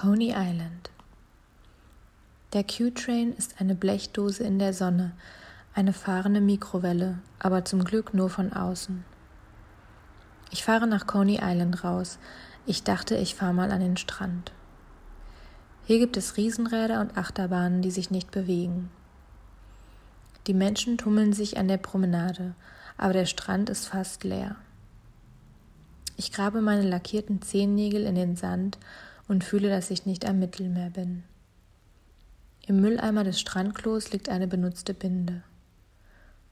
Coney Island. Der Q-Train ist eine Blechdose in der Sonne, eine fahrende Mikrowelle, aber zum Glück nur von außen. Ich fahre nach Coney Island raus. Ich dachte, ich fahre mal an den Strand. Hier gibt es Riesenräder und Achterbahnen, die sich nicht bewegen. Die Menschen tummeln sich an der Promenade, aber der Strand ist fast leer. Ich grabe meine lackierten Zehennägel in den Sand und fühle, dass ich nicht am Mittelmeer bin. Im Mülleimer des Strandklos liegt eine benutzte Binde.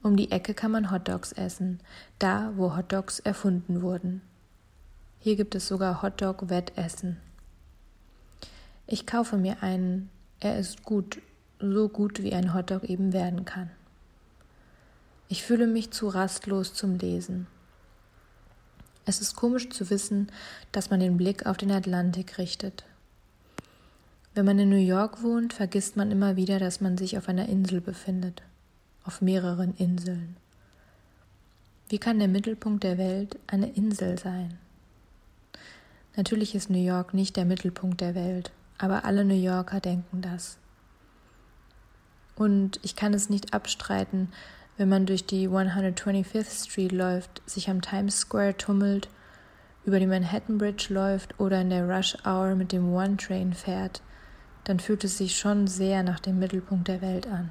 Um die Ecke kann man Hotdogs essen, da wo Hotdogs erfunden wurden. Hier gibt es sogar Hotdog-Wettessen. Ich kaufe mir einen. Er ist gut, so gut wie ein Hotdog eben werden kann. Ich fühle mich zu rastlos zum Lesen. Es ist komisch zu wissen, dass man den Blick auf den Atlantik richtet. Wenn man in New York wohnt, vergisst man immer wieder, dass man sich auf einer Insel befindet, auf mehreren Inseln. Wie kann der Mittelpunkt der Welt eine Insel sein? Natürlich ist New York nicht der Mittelpunkt der Welt, aber alle New Yorker denken das. Und ich kann es nicht abstreiten, wenn man durch die 125th Street läuft, sich am Times Square tummelt, über die Manhattan Bridge läuft oder in der Rush Hour mit dem One Train fährt, dann fühlt es sich schon sehr nach dem Mittelpunkt der Welt an.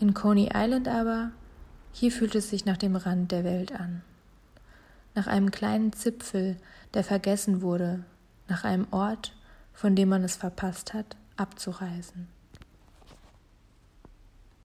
In Coney Island aber, hier fühlt es sich nach dem Rand der Welt an. Nach einem kleinen Zipfel, der vergessen wurde, nach einem Ort, von dem man es verpasst hat, abzureisen.